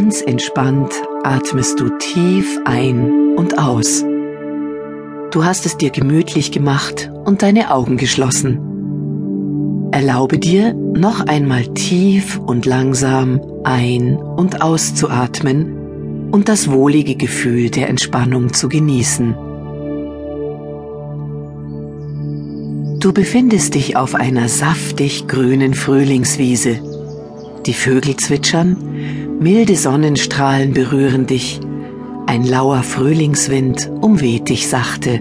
Ganz entspannt atmest du tief ein und aus. Du hast es dir gemütlich gemacht und deine Augen geschlossen. Erlaube dir, noch einmal tief und langsam ein- und auszuatmen und das wohlige Gefühl der Entspannung zu genießen. Du befindest dich auf einer saftig grünen Frühlingswiese. Die Vögel zwitschern, milde Sonnenstrahlen berühren dich, ein lauer Frühlingswind umweht dich sachte.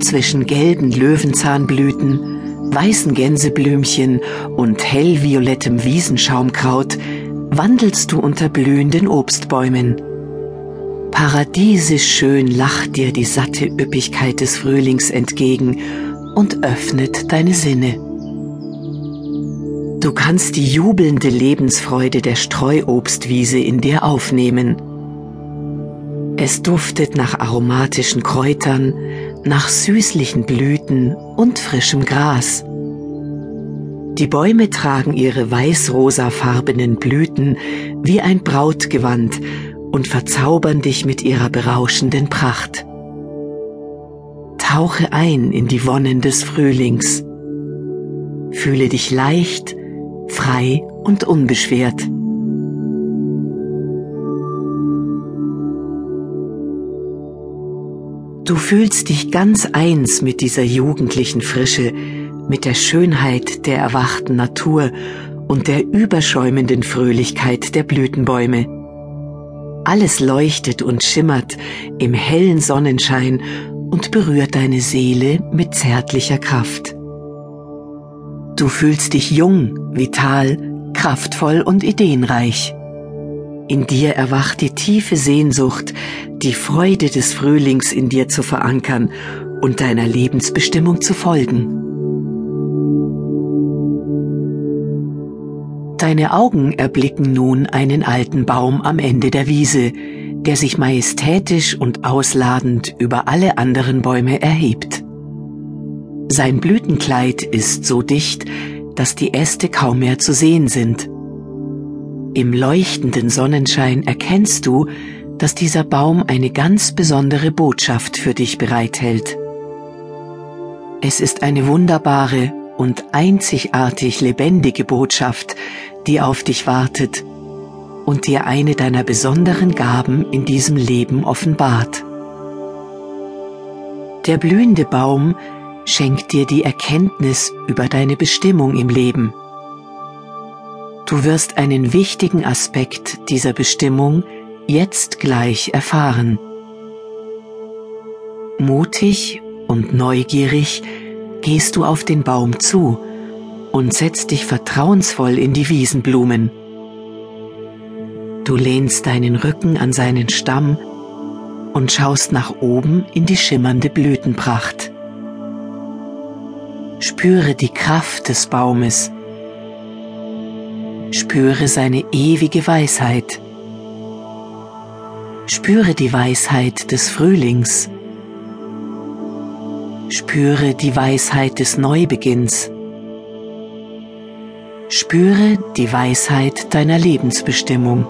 Zwischen gelben Löwenzahnblüten, weißen Gänseblümchen und hellviolettem Wiesenschaumkraut wandelst du unter blühenden Obstbäumen. Paradiesisch schön lacht dir die satte Üppigkeit des Frühlings entgegen und öffnet deine Sinne. Du kannst die jubelnde Lebensfreude der Streuobstwiese in dir aufnehmen. Es duftet nach aromatischen Kräutern, nach süßlichen Blüten und frischem Gras. Die Bäume tragen ihre weiß-rosafarbenen Blüten wie ein Brautgewand und verzaubern dich mit ihrer berauschenden Pracht. Tauche ein in die Wonnen des Frühlings. Fühle dich leicht, frei und unbeschwert. Du fühlst dich ganz eins mit dieser jugendlichen Frische, mit der Schönheit der erwachten Natur und der überschäumenden Fröhlichkeit der Blütenbäume. Alles leuchtet und schimmert im hellen Sonnenschein und berührt deine Seele mit zärtlicher Kraft. Du fühlst dich jung, vital, kraftvoll und ideenreich. In dir erwacht die tiefe Sehnsucht, die Freude des Frühlings in dir zu verankern und deiner Lebensbestimmung zu folgen. Deine Augen erblicken nun einen alten Baum am Ende der Wiese, der sich majestätisch und ausladend über alle anderen Bäume erhebt. Sein Blütenkleid ist so dicht, dass die Äste kaum mehr zu sehen sind. Im leuchtenden Sonnenschein erkennst du, dass dieser Baum eine ganz besondere Botschaft für dich bereithält. Es ist eine wunderbare und einzigartig lebendige Botschaft, die auf dich wartet und dir eine deiner besonderen Gaben in diesem Leben offenbart. Der blühende Baum schenkt dir die Erkenntnis über deine Bestimmung im Leben. Du wirst einen wichtigen Aspekt dieser Bestimmung jetzt gleich erfahren. Mutig und neugierig gehst du auf den Baum zu und setzt dich vertrauensvoll in die Wiesenblumen. Du lehnst deinen Rücken an seinen Stamm und schaust nach oben in die schimmernde Blütenpracht. Spüre die Kraft des Baumes. Spüre seine ewige Weisheit. Spüre die Weisheit des Frühlings. Spüre die Weisheit des Neubeginns. Spüre die Weisheit deiner Lebensbestimmung.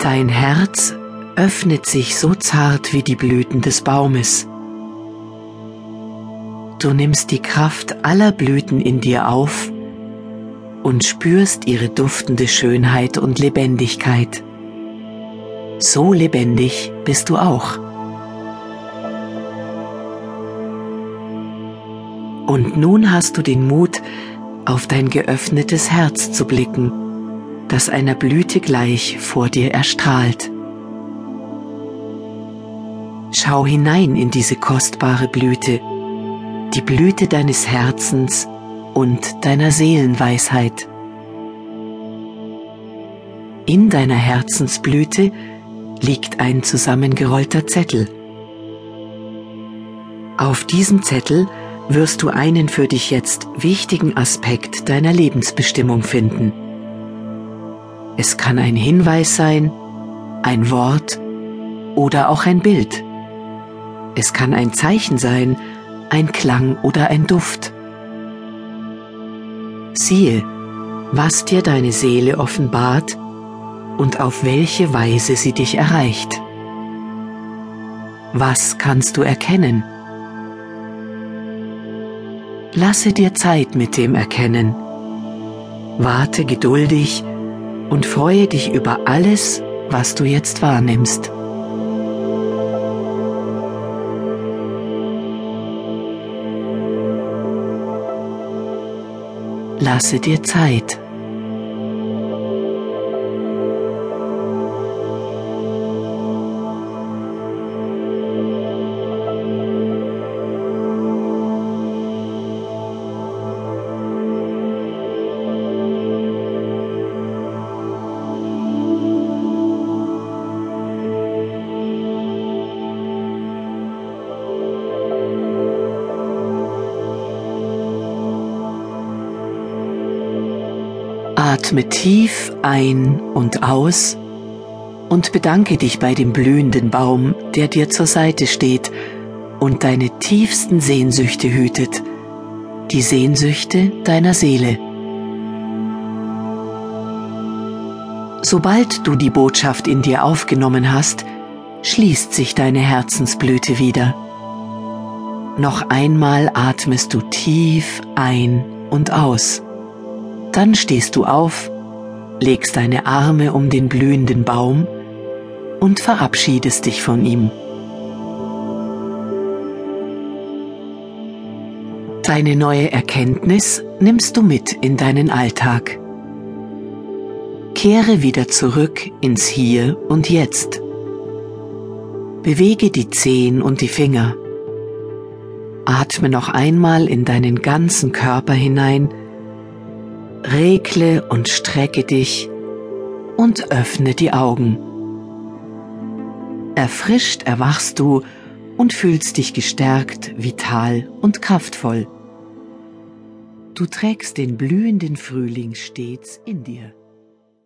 Dein Herz öffnet sich so zart wie die Blüten des Baumes. Du nimmst die Kraft aller Blüten in dir auf und spürst ihre duftende Schönheit und Lebendigkeit. So lebendig bist du auch. Und nun hast du den Mut, auf dein geöffnetes Herz zu blicken das einer Blüte gleich vor dir erstrahlt. Schau hinein in diese kostbare Blüte, die Blüte deines Herzens und deiner Seelenweisheit. In deiner Herzensblüte liegt ein zusammengerollter Zettel. Auf diesem Zettel wirst du einen für dich jetzt wichtigen Aspekt deiner Lebensbestimmung finden. Es kann ein Hinweis sein, ein Wort oder auch ein Bild. Es kann ein Zeichen sein, ein Klang oder ein Duft. Siehe, was dir deine Seele offenbart und auf welche Weise sie dich erreicht. Was kannst du erkennen? Lasse dir Zeit mit dem Erkennen. Warte geduldig und freue dich über alles, was du jetzt wahrnimmst. Lasse dir Zeit. Atme tief ein und aus und bedanke dich bei dem blühenden Baum, der dir zur Seite steht und deine tiefsten Sehnsüchte hütet, die Sehnsüchte deiner Seele. Sobald du die Botschaft in dir aufgenommen hast, schließt sich deine Herzensblüte wieder. Noch einmal atmest du tief ein und aus. Dann stehst du auf, legst deine Arme um den blühenden Baum und verabschiedest dich von ihm. Deine neue Erkenntnis nimmst du mit in deinen Alltag. Kehre wieder zurück ins Hier und Jetzt. Bewege die Zehen und die Finger. Atme noch einmal in deinen ganzen Körper hinein, regle und strecke dich und öffne die Augen. Erfrischt erwachst du und fühlst dich gestärkt, vital und kraftvoll. Du trägst den blühenden Frühling stets in dir.